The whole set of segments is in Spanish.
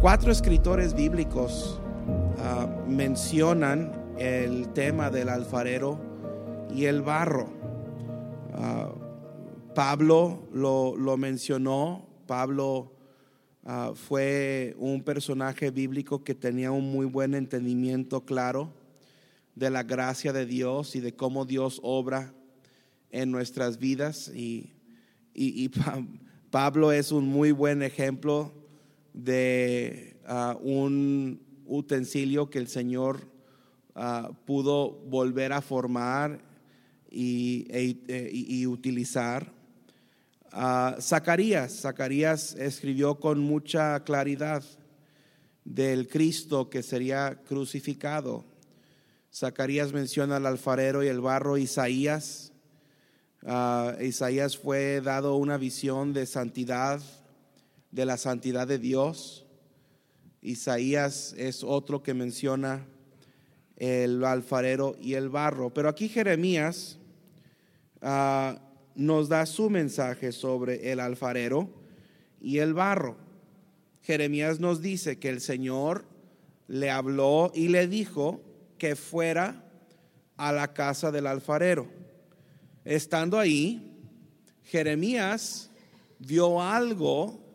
Cuatro escritores bíblicos ah, mencionan el tema del alfarero y el barro. Ah, Pablo lo, lo, mencionó, Pablo ah, fue un personaje bíblico que tenía un muy buen entendimiento claro de la gracia de Dios y de cómo Dios obra en nuestras vidas. Y, y, Pablo es un muy buen ejemplo de ah, un utensilio que el Señor uh, pudo volver a formar y, e, e, utilizar. Uh, Zacarías, Zacarías escribió con mucha claridad del Cristo que sería crucificado. Zacarías menciona al alfarero y el barro, Isaías. Isaías fue dado una visión de santidad de la santidad de Dios. Isaías es otro que menciona el alfarero y el barro. Pero aquí Jeremías ah, nos da su mensaje sobre el alfarero y el barro. Jeremías nos dice que el Señor le habló y le dijo que fuera a la casa del alfarero. Estando ahí, Jeremías vio algo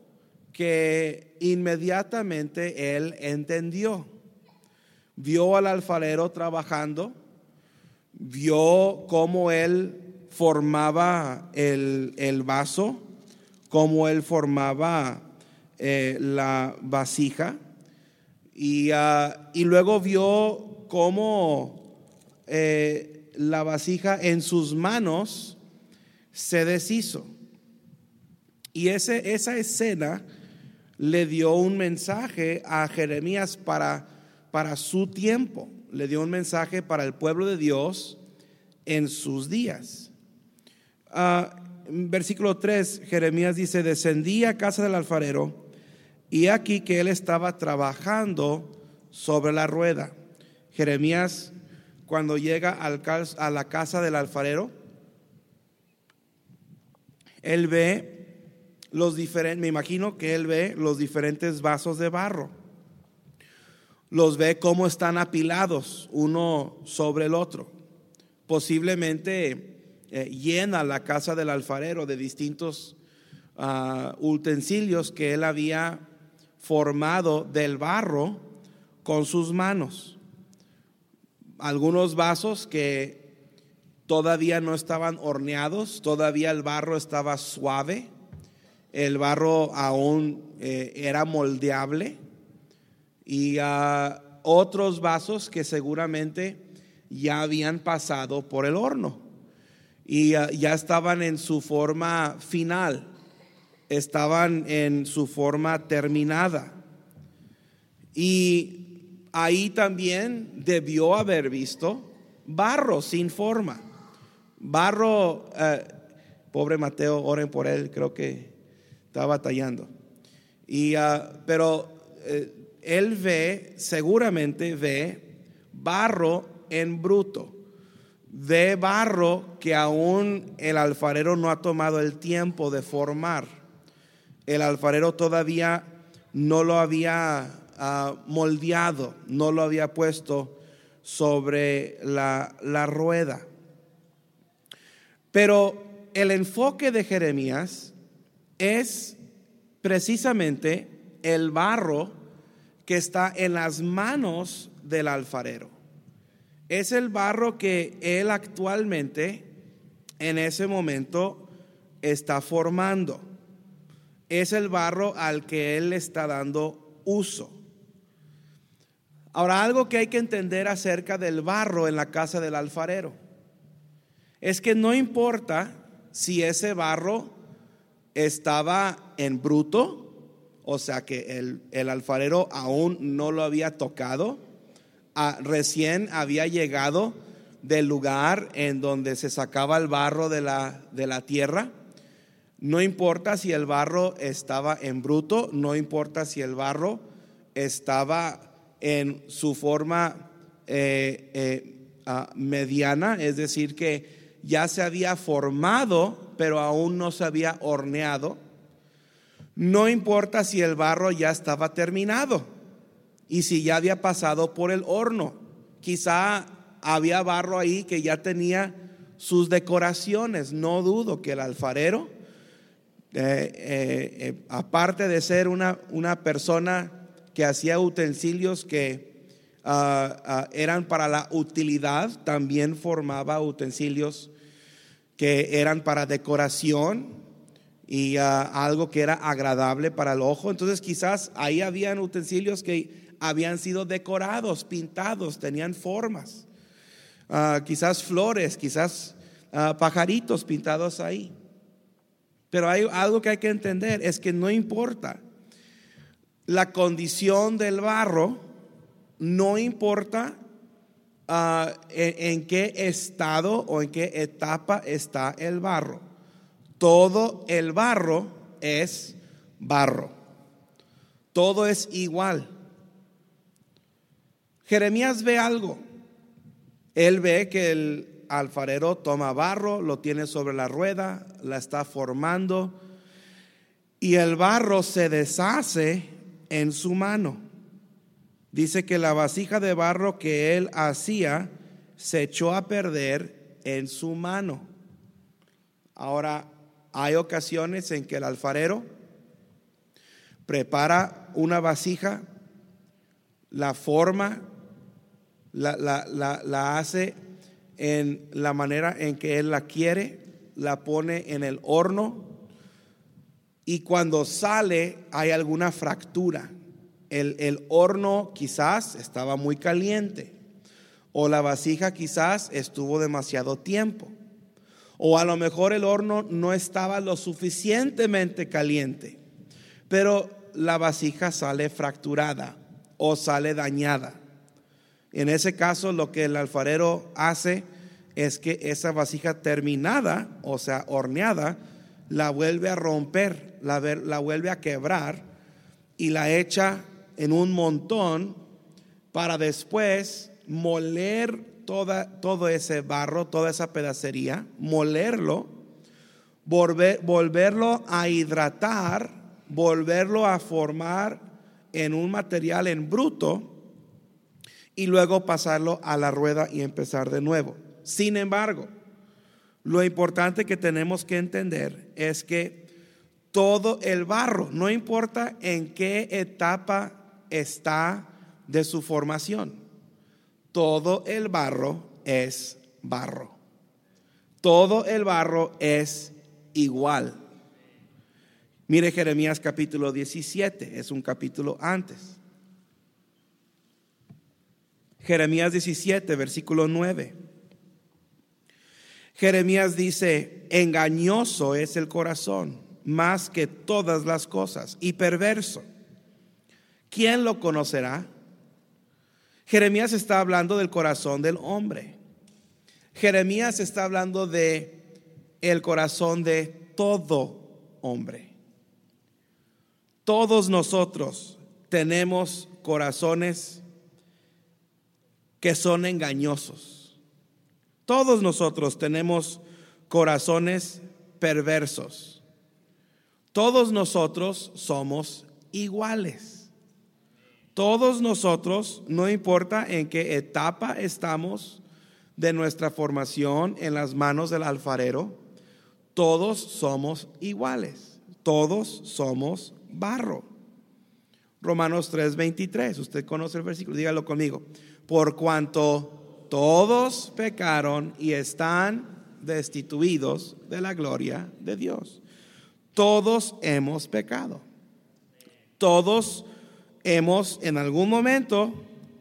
que inmediatamente él entendió. Vio al alfarero trabajando, vio cómo él formaba el, vaso, cómo él formaba eh, la vasija, y, ah, y, luego vio cómo eh, la vasija en sus manos se deshizo. Y ese, esa escena le dio un mensaje a Jeremías para, para su tiempo, le dio un mensaje para el pueblo de Dios en sus días. Ah, versículo 3, Jeremías dice, descendí a casa del alfarero y aquí que él estaba trabajando sobre la rueda. Jeremías, cuando llega al, a la casa del alfarero, él ve los me imagino que él ve los diferentes vasos de barro. Los ve cómo están apilados uno sobre el otro. Posiblemente eh, llena la casa del alfarero de distintos ah, utensilios que él había formado del barro con sus manos. Algunos vasos que todavía no estaban horneados, todavía el barro estaba suave el barro aún eh, era moldeable y ah, otros vasos que seguramente ya habían pasado por el horno y ah, ya estaban en su forma final, estaban en su forma terminada. Y ahí también debió haber visto barro sin forma. Barro, eh, pobre Mateo, oren por él, creo que está batallando. Y, ah, pero eh, él ve, seguramente ve barro en bruto, ve barro que aún el alfarero no ha tomado el tiempo de formar. El alfarero todavía no lo había ah, moldeado, no lo había puesto sobre la, la rueda. Pero el enfoque de Jeremías es precisamente el barro que está en las manos del alfarero. Es el barro que él actualmente, en ese momento, está formando. Es el barro al que él está dando uso. Ahora, algo que hay que entender acerca del barro en la casa del alfarero es que no importa si ese barro estaba en bruto, o sea que el, alfarero aún no lo había tocado, ah, recién había llegado del lugar en donde se sacaba el barro de la, de la tierra. No importa si el barro estaba en bruto, no importa si el barro estaba en su forma eh, eh, ah, mediana, es decir, que ya se había formado pero aún no se había horneado. No importa si el barro ya estaba terminado y si ya había pasado por el horno. Quizá había barro ahí que ya tenía sus decoraciones. No dudo que el alfarero, eh, eh, eh, aparte de ser una, una, persona que hacía utensilios que ah, ah, eran para la utilidad, también formaba utensilios que eran para decoración y ah, algo que era agradable para el ojo. Entonces quizás ahí habían utensilios que habían sido decorados, pintados, tenían formas. Ah, quizás flores, quizás ah, pajaritos pintados ahí. Pero hay algo que hay que entender, es que no importa la condición del barro, no importa en qué estado o en qué etapa está el barro todo el barro es barro. Todo es igual. Jeremías ve algo. Él ve que el alfarero toma barro, lo tiene sobre la rueda, la está formando y el barro se deshace en su mano. Dice que la vasija de barro que él hacía se echó a perder en su mano. Ahora, hay ocasiones en que el alfarero prepara una vasija, la forma, la, hace en la manera en que él la quiere, la pone en el horno y cuando sale hay alguna fractura. El, el, horno quizás estaba muy caliente o la vasija quizás estuvo demasiado tiempo. O a lo mejor el horno no estaba lo suficientemente caliente, pero la vasija sale fracturada o sale dañada. En ese caso lo que el alfarero hace es que esa vasija terminada, o sea, horneada, la vuelve a romper, la, la vuelve a quebrar y la echa en un montón para después moler todo ese barro, toda esa pedacería, molerlo, volverlo a hidratar, volverlo a formar en un material en bruto y luego pasarlo a la rueda y empezar de nuevo. Sin embargo, lo importante que tenemos que entender es que todo el barro, no importa en qué etapa está de su formación, todo el barro es barro. Todo el barro es igual. Mire Jeremías capítulo 17, es un capítulo antes. Jeremías 17, versículo 9. Jeremías dice, engañoso es el corazón más que todas las cosas y perverso. ¿Quién lo conocerá? Jeremías está hablando del corazón del hombre. Jeremías está hablando de el corazón de todo hombre. Todos nosotros tenemos corazones que son engañosos. Todos nosotros tenemos corazones perversos. Todos nosotros somos iguales. Todos nosotros, no importa en qué etapa estamos de nuestra formación en las manos del alfarero, todos somos iguales, todos somos barro. Romanos 3:23, usted conoce el versículo, dígalo conmigo. Por cuanto todos pecaron y están destituidos de la gloria de Dios. Todos hemos pecado. Todos hemos, en algún momento,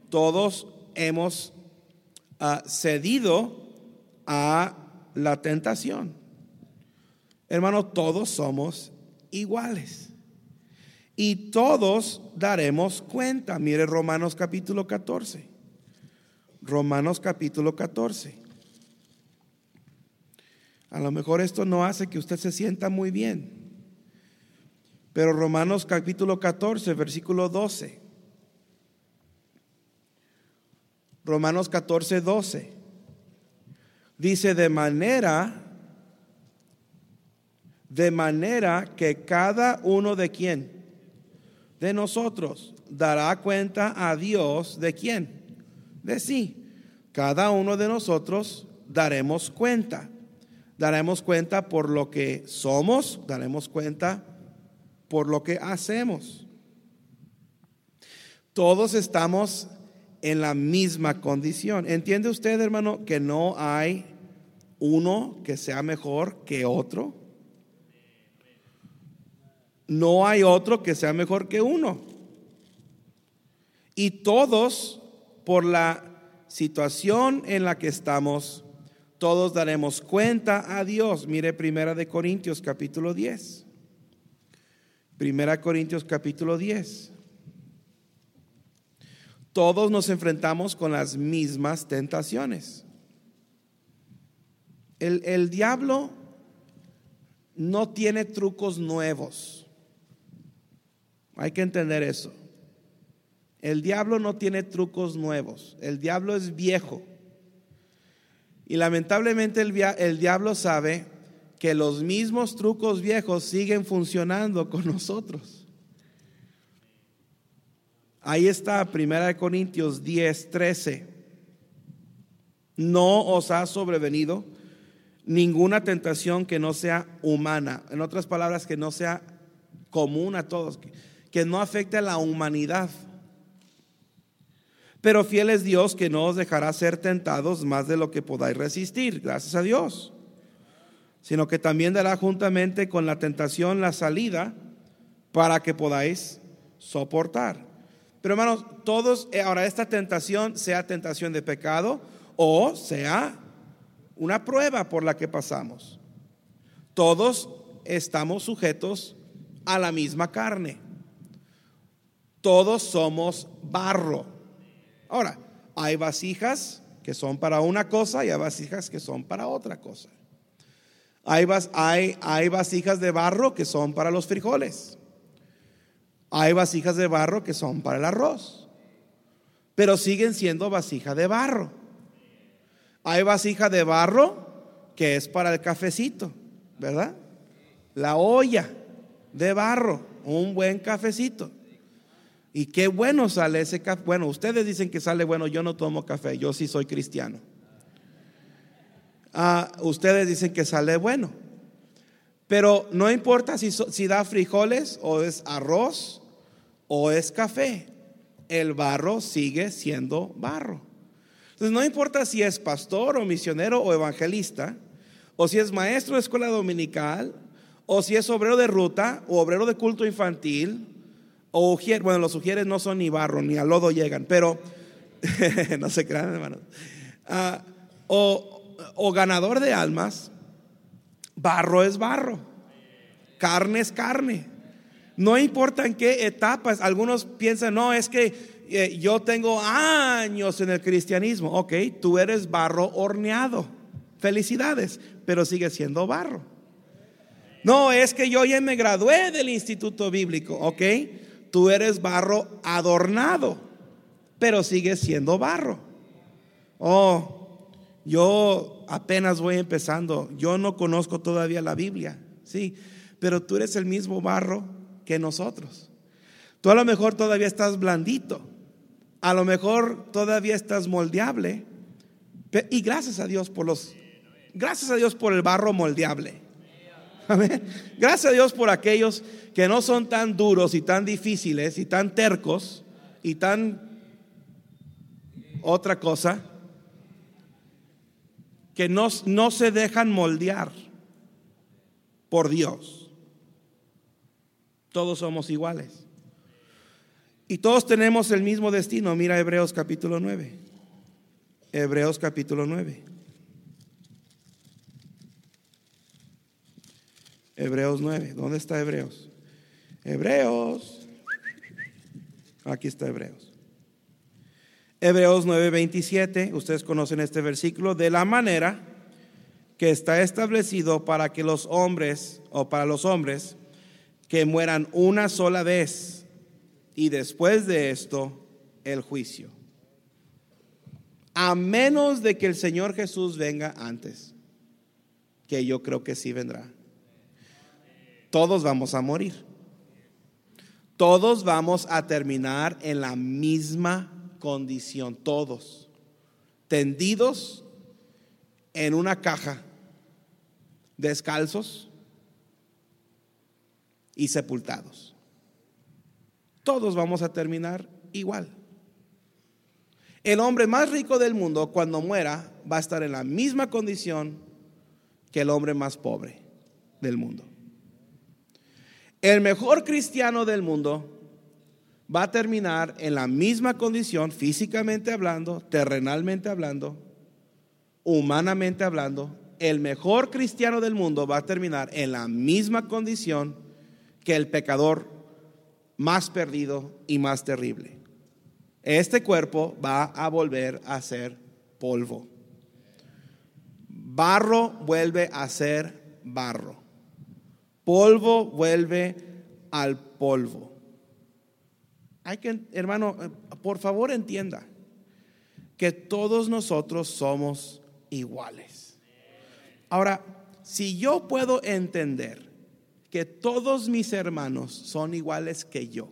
todos hemos ah, cedido a la tentación. Hermano, todos somos iguales. Y todos daremos cuenta. Mire Romanos capítulo 14. Romanos capítulo 14. A lo mejor esto no hace que usted se sienta muy bien. Pero Romanos capítulo 14, versículo 12. Romanos 14, 12. Dice, de manera, De manera que cada uno de quién? De nosotros dará cuenta a Dios de quién? De sí. Cada uno de nosotros daremos cuenta. Daremos cuenta por lo que somos, daremos cuenta por lo que hacemos. Todos estamos en la misma condición. ¿Entiende usted, hermano, que no hay uno que sea mejor que otro? No hay otro que sea mejor que uno. Y todos, por la situación en la que estamos, todos daremos cuenta a Dios. Mire Primera de Corintios capítulo 10. Primera Corintios capítulo 10. Todos nos enfrentamos con las mismas tentaciones. El, el diablo no tiene trucos nuevos. Hay que entender eso. El diablo no tiene trucos nuevos. El diablo es viejo. Y lamentablemente el, diablo sabe que los mismos trucos viejos siguen funcionando con nosotros. Ahí está, 1 Corintios 10, 13. No os ha sobrevenido ninguna tentación que no sea humana. En otras palabras, que no sea común a todos, que no afecte a la humanidad. Pero fiel es Dios que no os dejará ser tentados más de lo que podáis resistir, gracias a Dios. Sino que también dará juntamente con la tentación la salida para que podáis soportar. Pero hermanos, todos, eh, ahora esta tentación sea tentación de pecado o sea una prueba por la que pasamos. Todos estamos sujetos a la misma carne. Todos somos barro. Ahora, hay vasijas que son para una cosa y hay vasijas que son para otra cosa. Hay, hay, hay vasijas de barro que son para los frijoles. Hay vasijas de barro que son para el arroz. Pero siguen siendo vasijas de barro. Hay vasija de barro que es para el cafecito, ¿verdad? La olla de barro, un buen cafecito. Y qué bueno sale ese café. Bueno, ustedes dicen que sale bueno, yo no tomo café, yo sí soy cristiano. Ustedes dicen que sale bueno. Pero no importa si, si da frijoles o es arroz o es café, el barro sigue siendo barro. Entonces no importa si es pastor o misionero o evangelista, o si es maestro de escuela dominical, o si es obrero de ruta o obrero de culto infantil, o bueno, los ujieres no son ni barro, ni al lodo llegan, pero no se crean, hermanos. Ah, o, ganador de almas, barro es barro, carne es carne. No importa en qué etapas, algunos piensan, no, es que eh, yo tengo años en el cristianismo. Ok, tú eres barro horneado. Felicidades, pero sigue siendo barro. No, es que yo ya me gradué del instituto bíblico. Ok, tú eres barro adornado, pero sigues siendo barro. Oh, yo apenas voy empezando, yo no conozco todavía la Biblia, sí, pero tú eres el mismo barro que nosotros. Tú a lo mejor todavía estás blandito, a lo mejor todavía estás moldeable, y gracias a Dios por los, gracias a Dios por el barro moldeable. Gracias a Dios por aquellos que no son tan duros y tan difíciles y tan tercos y tan otra cosa, que no, no se dejan moldear por Dios. Todos somos iguales. Y todos tenemos el mismo destino. Mira Hebreos capítulo 9. Hebreos capítulo 9. Hebreos 9. ¿Dónde está Hebreos? Hebreos. Aquí está Hebreos. Hebreos 9:27. Ustedes conocen este versículo. De la manera que está establecido para que los hombres, o para los hombres, que mueran una sola vez y después de esto el juicio. A menos de que el Señor Jesús venga antes, que yo creo que sí vendrá. todos vamos a morir. Todos vamos a terminar en la misma condición, todos, tendidos en una caja, descalzos y sepultados. Todos vamos a terminar igual. El hombre más rico del mundo, cuando muera, va a estar en la misma condición que el hombre más pobre del mundo. El mejor cristiano del mundo va a terminar en la misma condición, físicamente hablando, terrenalmente hablando, humanamente hablando. El mejor cristiano del mundo va a terminar en la misma condición que el pecador más perdido y más terrible. Este cuerpo va a volver a ser polvo. Barro vuelve a ser barro. Polvo vuelve al polvo. Hay que, hermano, por favor entienda que todos nosotros somos iguales. Ahora, si yo puedo entender que todos mis hermanos son iguales que yo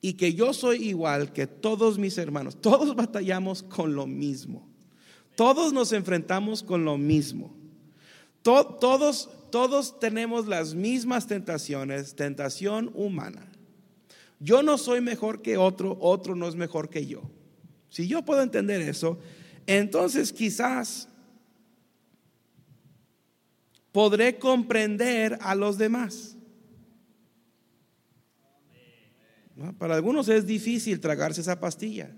y que yo soy igual que todos mis hermanos, todos batallamos con lo mismo, todos nos enfrentamos con lo mismo, todos, todos tenemos las mismas tentaciones, tentación humana. Yo no soy mejor que otro, otro no es mejor que yo. Si yo puedo entender eso, entonces quizás podré comprender a los demás. Para algunos es difícil tragarse esa pastilla.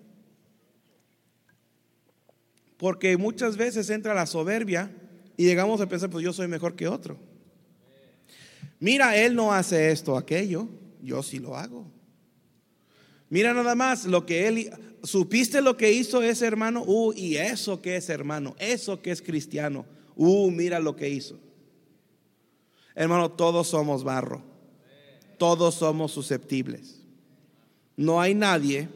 Porque muchas veces entra la soberbia y llegamos a pensar, pues yo soy mejor que otro. Mira, él no hace esto, aquello, yo sí lo hago. Mira nada más lo que él, supiste lo que hizo ese hermano, uh, y eso que es hermano, eso que es cristiano, uh, mira lo que hizo. Hermano, todos somos barro. Todos somos susceptibles. No hay nadie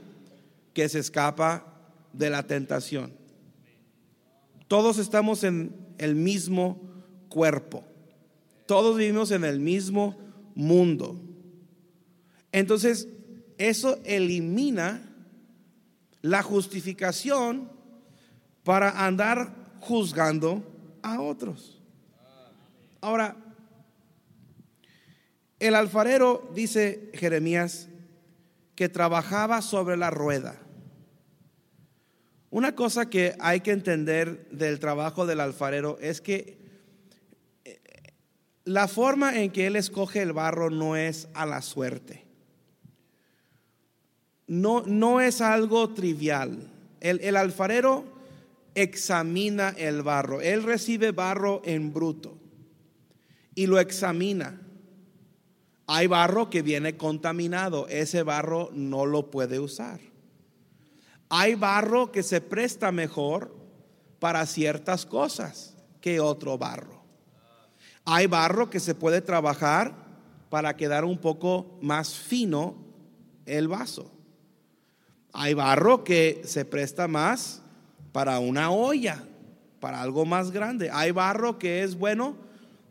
que se escapa de la tentación. Todos estamos en el mismo cuerpo. Todos vivimos en el mismo mundo. Entonces, eso elimina la justificación para andar juzgando a otros. Ahora, el alfarero, dice Jeremías, que trabajaba sobre la rueda. Una cosa que hay que entender del trabajo del alfarero es que eh, la forma en que él escoge el barro no es a la suerte. No, no es algo trivial. El, el alfarero examina el barro. Él recibe barro en bruto y lo examina. Hay barro que viene contaminado, ese barro no lo puede usar. Hay barro que se presta mejor para ciertas cosas que otro barro. Hay barro que se puede trabajar para quedar un poco más fino el vaso. Hay barro que se presta más para una olla, para algo más grande. Hay barro que es bueno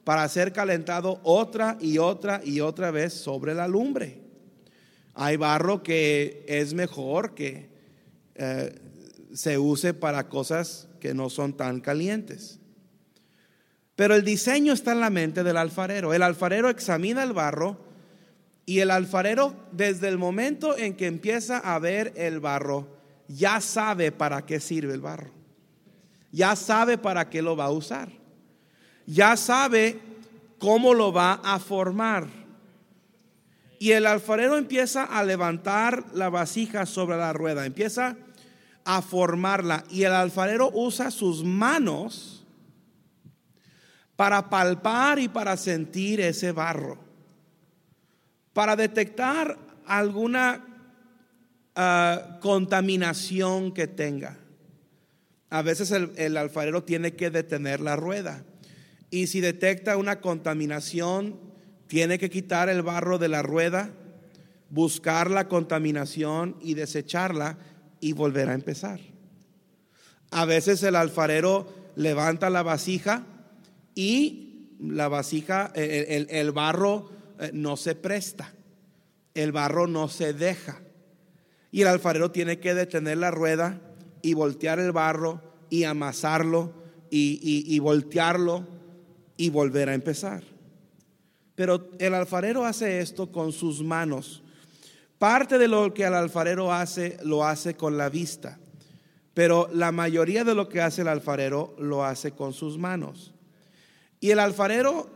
para ser calentado otra y otra y otra vez sobre la lumbre. Hay barro que es mejor que eh, se use para cosas que no son tan calientes. Pero el diseño está en la mente del alfarero. El alfarero examina el barro y el alfarero desde el momento en que empieza a ver el barro, ya sabe para qué sirve el barro. Ya sabe para qué lo va a usar ya sabe cómo lo va a formar. Y el alfarero empieza a levantar la vasija sobre la rueda, empieza a formarla. Y el alfarero usa sus manos para palpar y para sentir ese barro, para detectar alguna ah, contaminación que tenga. A veces el alfarero tiene que detener la rueda y si detecta una contaminación, tiene que quitar el barro de la rueda, buscar la contaminación y desecharla y volver a empezar. A veces el alfarero levanta la vasija y la vasija, el, barro eh, no se presta, el barro no se deja. Y el alfarero tiene que detener la rueda y voltear el barro y amasarlo y voltearlo y volver a empezar. Pero el alfarero hace esto con sus manos. Parte de lo que el alfarero hace lo hace con la vista, pero la mayoría de lo que hace el alfarero lo hace con sus manos. Y el alfarero,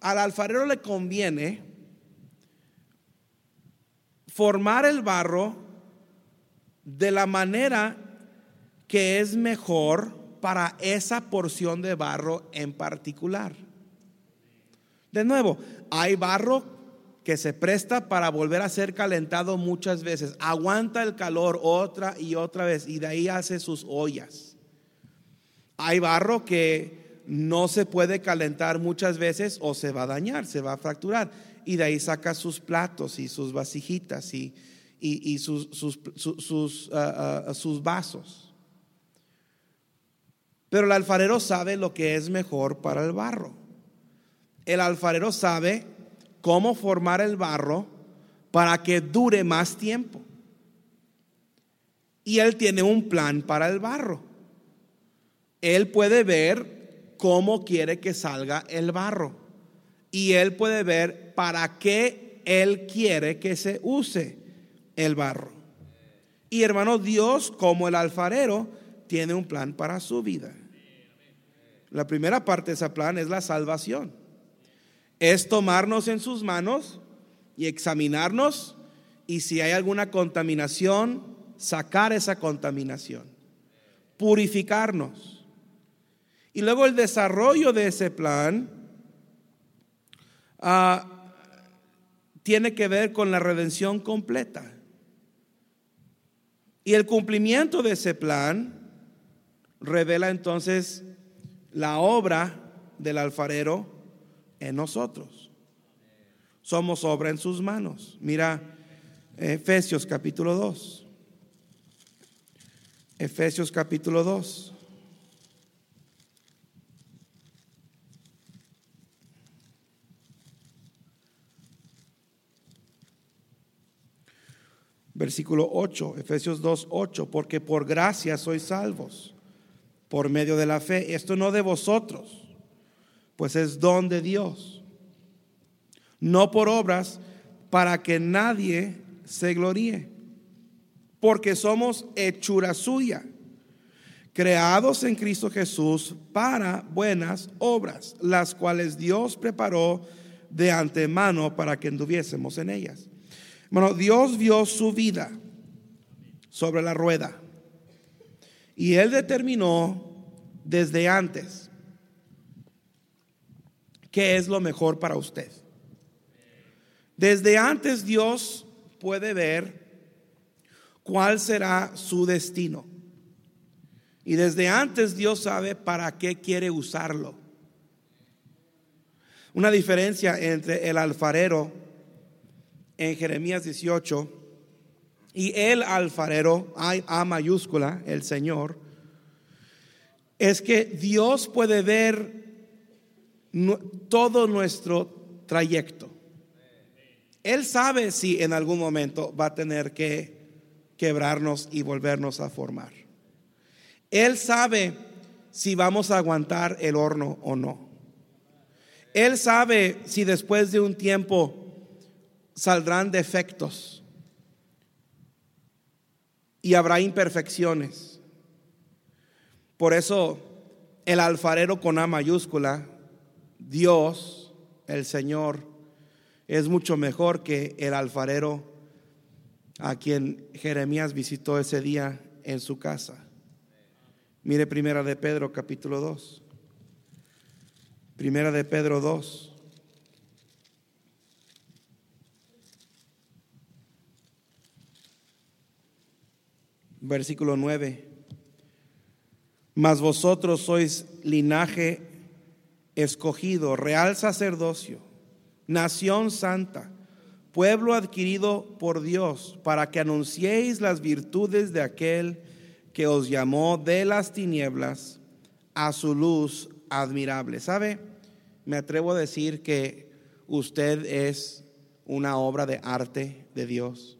al alfarero le conviene formar el barro de la manera que es mejor para esa porción de barro en particular. De nuevo, hay barro que se presta para volver a ser calentado muchas veces. Aguanta el calor otra y otra vez y de ahí hace sus ollas. Hay barro que no se puede calentar muchas veces o se va a dañar, se va a fracturar. Y de ahí saca sus platos y sus vasijitas y, sus, sus, ah, ah, sus vasos. Pero el alfarero sabe lo que es mejor para el barro el alfarero sabe cómo formar el barro para que dure más tiempo. Y él tiene un plan para el barro. Él puede ver cómo quiere que salga el barro. Y él puede ver para qué él quiere que se use el barro. Y hermano, Dios como el alfarero tiene un plan para su vida. La primera parte de ese plan es la salvación es tomarnos en sus manos y examinarnos y si hay alguna contaminación, sacar esa contaminación, purificarnos. Y luego el desarrollo de ese plan ah, tiene que ver con la redención completa. Y el cumplimiento de ese plan revela entonces la obra del alfarero en nosotros. Somos obra en sus manos. Mira Efesios capítulo 2. Efesios capítulo 2. Versículo 8, Efesios 2, 8, porque por gracia sois salvos, por medio de la fe. Esto no de vosotros pues es don de Dios. No por obras para que nadie se gloríe, porque somos hechura suya, creados en Cristo Jesús para buenas obras, las cuales Dios preparó de antemano para que anduviésemos en ellas. Bueno, Dios vio su vida sobre la rueda y Él determinó desde antes qué es lo mejor para usted. Desde antes Dios puede ver cuál será su destino. Y desde antes Dios sabe para qué quiere usarlo. Una diferencia entre el alfarero en Jeremías 18 y el alfarero, A mayúscula, el Señor, es que Dios puede ver todo nuestro trayecto. Él sabe si en algún momento va a tener que quebrarnos y volvernos a formar. Él sabe si vamos a aguantar el horno o no. Él sabe si después de un tiempo saldrán defectos y habrá imperfecciones. Por eso el alfarero con A mayúscula Dios, el Señor, es mucho mejor que el alfarero a quien Jeremías visitó ese día en su casa. Mire primera de Pedro capítulo 2. Primera de Pedro 2. Versículo 9. Mas vosotros sois linaje escogido, real sacerdocio, nación santa, pueblo adquirido por Dios, para que anunciéis las virtudes de aquel que os llamó de las tinieblas a su luz admirable. ¿Sabe? me atrevo a decir que usted es una obra de arte de Dios.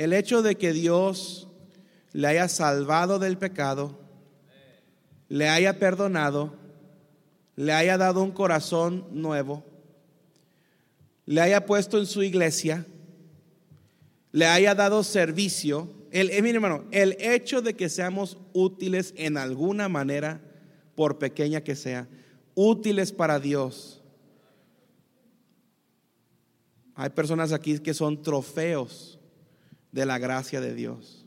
El hecho de que Dios le haya salvado del pecado, le haya perdonado, le haya dado un corazón nuevo, le haya puesto en su iglesia, le haya dado servicio. El, eh, hermano, el hecho de que seamos útiles en alguna manera, por pequeña que sea, útiles para Dios. Hay personas aquí que son trofeos de la gracia de Dios.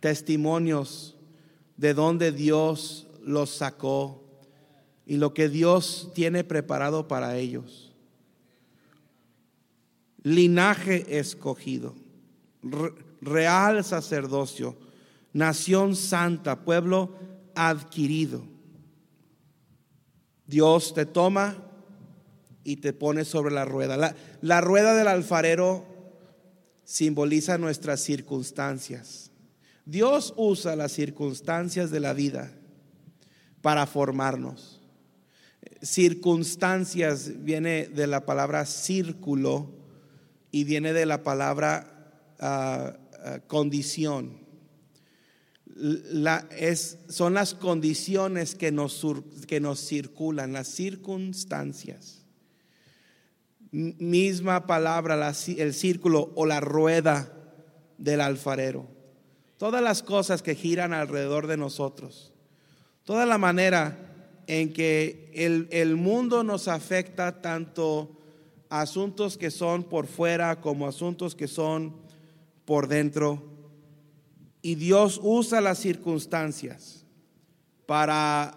Testimonios de donde Dios los sacó y lo que Dios tiene preparado para ellos. Linaje escogido, real sacerdocio, nación santa, pueblo adquirido. Dios te toma y te pone sobre la rueda. La, la rueda del alfarero simboliza nuestras circunstancias. Dios usa las circunstancias de la vida para formarnos. Circunstancias viene de la palabra círculo y viene de la palabra ah, ah, condición. es, son las condiciones que nos, que nos circulan, las circunstancias misma palabra, el círculo o la rueda del alfarero. Todas las cosas que giran alrededor de nosotros. Toda la manera en que el, el mundo nos afecta tanto asuntos que son por fuera como asuntos que son por dentro. Y Dios usa las circunstancias para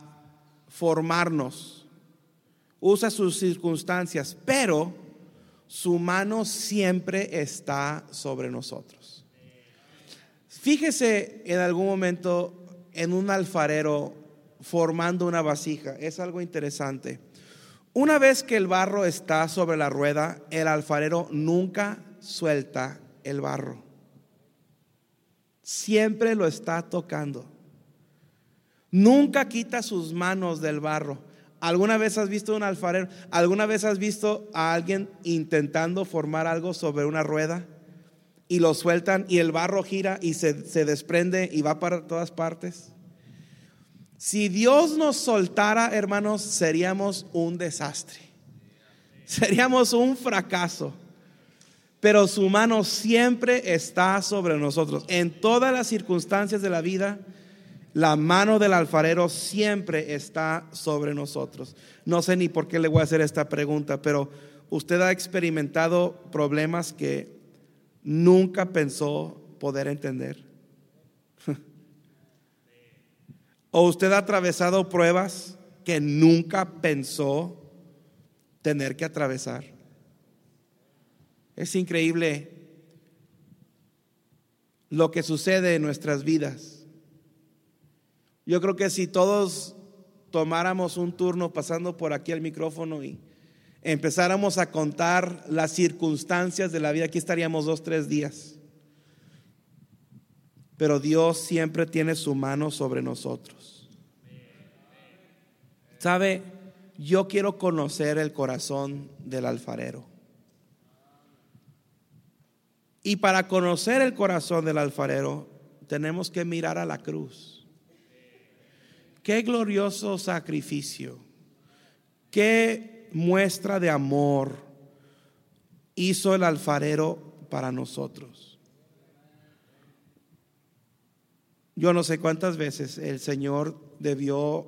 formarnos. Usa sus circunstancias, pero su mano siempre está sobre nosotros. Fíjese en algún momento en un alfarero formando una vasija. Es algo interesante. Una vez que el barro está sobre la rueda, el alfarero nunca suelta el barro. Siempre lo está tocando. Nunca quita sus manos del barro. ¿Alguna vez has visto un alfarero? ¿Alguna vez has visto a alguien intentando formar algo sobre una rueda? Y lo sueltan y el barro gira y se, se desprende y va para todas partes. Si Dios nos soltara, hermanos, seríamos un desastre. Seríamos un fracaso. Pero su mano siempre está sobre nosotros. En todas las circunstancias de la vida, la mano del alfarero siempre está sobre nosotros. No sé ni por qué le voy a hacer esta pregunta, pero usted ha experimentado problemas que nunca pensó poder entender. o usted ha atravesado pruebas que nunca pensó tener que atravesar. Es increíble lo que sucede en nuestras vidas yo creo que si todos tomáramos un turno pasando por aquí el micrófono y empezáramos a contar las circunstancias de la vida, aquí estaríamos dos, tres días. Pero Dios siempre tiene su mano sobre nosotros. ¿Sabe? Yo quiero conocer el corazón del alfarero. Y para conocer el corazón del alfarero, tenemos que mirar a la cruz. Qué glorioso sacrificio. Qué muestra de amor hizo el alfarero para nosotros. Yo no sé cuántas veces el Señor debió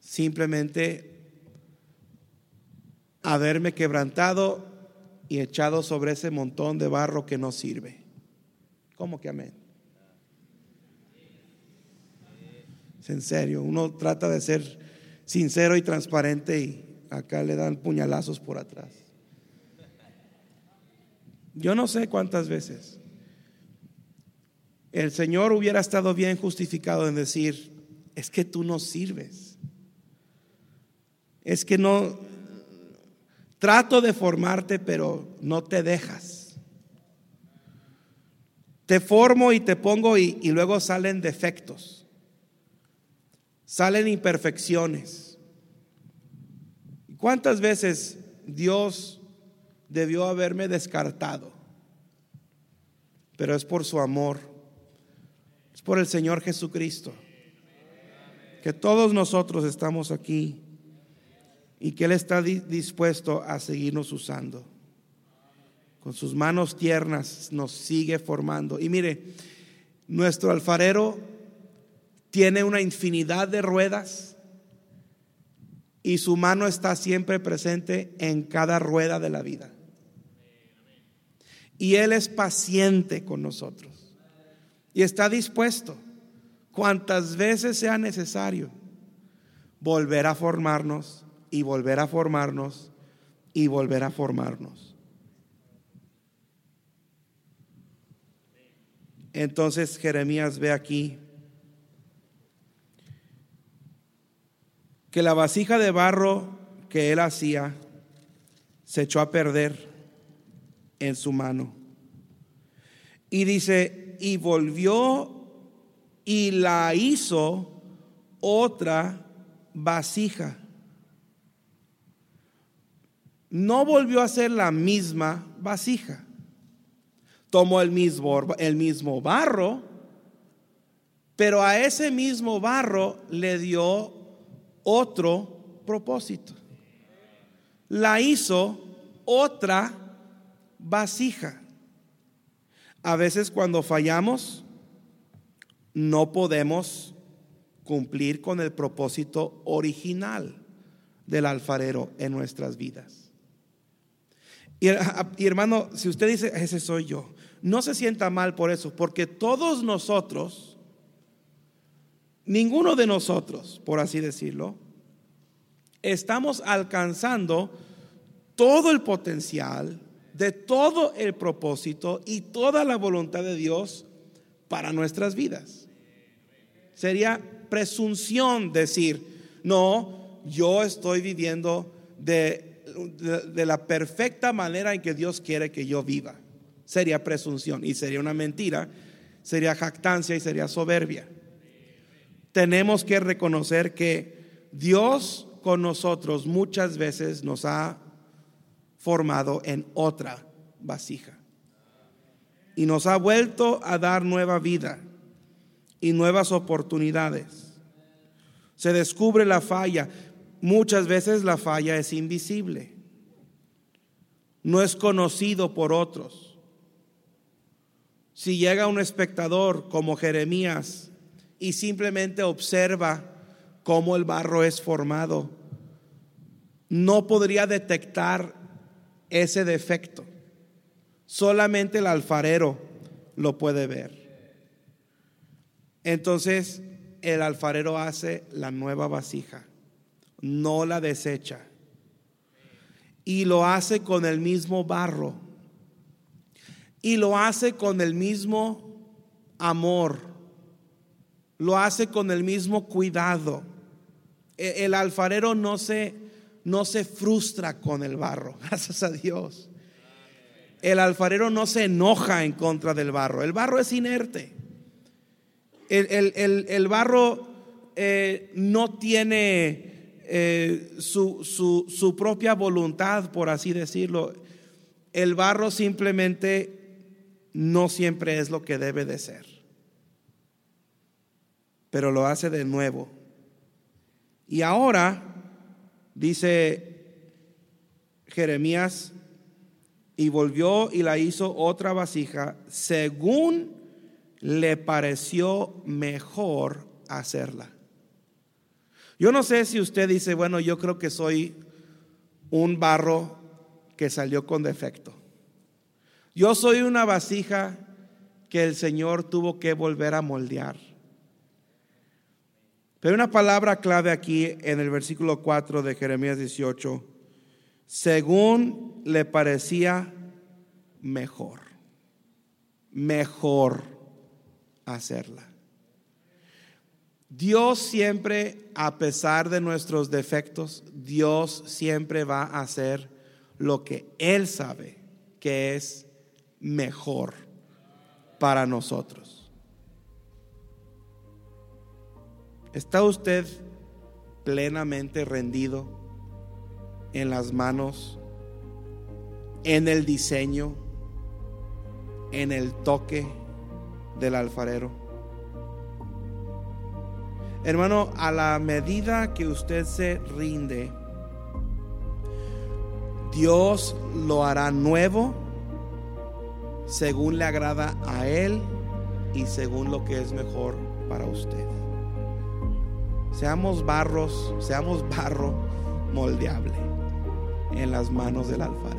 simplemente haberme quebrantado y echado sobre ese montón de barro que no sirve. ¿Cómo que amén? En serio, uno trata de ser sincero y transparente y acá le dan puñalazos por atrás. Yo no sé cuántas veces el Señor hubiera estado bien justificado en decir, es que tú no sirves. Es que no, trato de formarte, pero no te dejas. Te formo y te pongo y, y luego salen defectos salen imperfecciones. ¿Cuántas veces Dios debió haberme descartado? Pero es por su amor, es por el Señor Jesucristo, que todos nosotros estamos aquí y que Él está dispuesto a seguirnos usando. Con sus manos tiernas nos sigue formando. Y mire, nuestro alfarero tiene una infinidad de ruedas y su mano está siempre presente en cada rueda de la vida. Y Él es paciente con nosotros y está dispuesto, cuantas veces sea necesario, volver a formarnos y volver a formarnos y volver a formarnos. Entonces Jeremías ve aquí que la vasija de barro que él hacía se echó a perder en su mano. Y dice, y volvió y la hizo otra vasija. No volvió a ser la misma vasija tomó el mismo, el mismo barro, pero a ese mismo barro le dio otro propósito. La hizo otra vasija. A veces cuando fallamos, no podemos cumplir con el propósito original del alfarero en nuestras vidas. Y, hermano, si usted dice, ese soy yo, no se sienta mal por eso, porque todos nosotros, ninguno de nosotros, por así decirlo, estamos alcanzando todo el potencial de todo el propósito y toda la voluntad de Dios para nuestras vidas. Sería presunción decir, no, yo estoy viviendo de, la perfecta manera en que Dios quiere que yo viva sería presunción y sería una mentira, sería jactancia y sería soberbia. Tenemos que reconocer que Dios con nosotros muchas veces nos ha formado en otra vasija y nos ha vuelto a dar nueva vida y nuevas oportunidades. Se descubre la falla. Muchas veces la falla es invisible. No es conocido por otros. Si llega un espectador como Jeremías y simplemente observa cómo el barro es formado, no podría detectar ese defecto. Solamente el alfarero lo puede ver. Entonces el alfarero hace la nueva vasija, no la desecha. Y lo hace con el mismo barro y lo hace con el mismo amor, lo hace con el mismo cuidado. E, el alfarero no se, no se frustra con el barro, gracias a Dios. El alfarero no se enoja en contra del barro, el barro es inerte. El, barro eh, no tiene eh, su, su propia voluntad, por así decirlo. El barro simplemente no siempre es lo que debe de ser. Pero lo hace de nuevo. Y ahora, dice Jeremías, y volvió y la hizo otra vasija según le pareció mejor hacerla. Yo no sé si usted dice, bueno, yo creo que soy un barro que salió con defecto. Yo soy una vasija que el Señor tuvo que volver a moldear. Pero una palabra clave aquí en el versículo 4 de Jeremías 18, según le parecía mejor, mejor hacerla. Dios siempre, a pesar de nuestros defectos, Dios siempre va a hacer lo que Él sabe que es mejor para nosotros. ¿Está usted plenamente rendido en las manos, en el diseño, en el toque del alfarero? Hermano, a la medida que usted se rinde, Dios lo hará nuevo según le agrada a Él y según lo que es mejor para usted. Seamos barros, seamos barro moldeable en las manos del alfarero.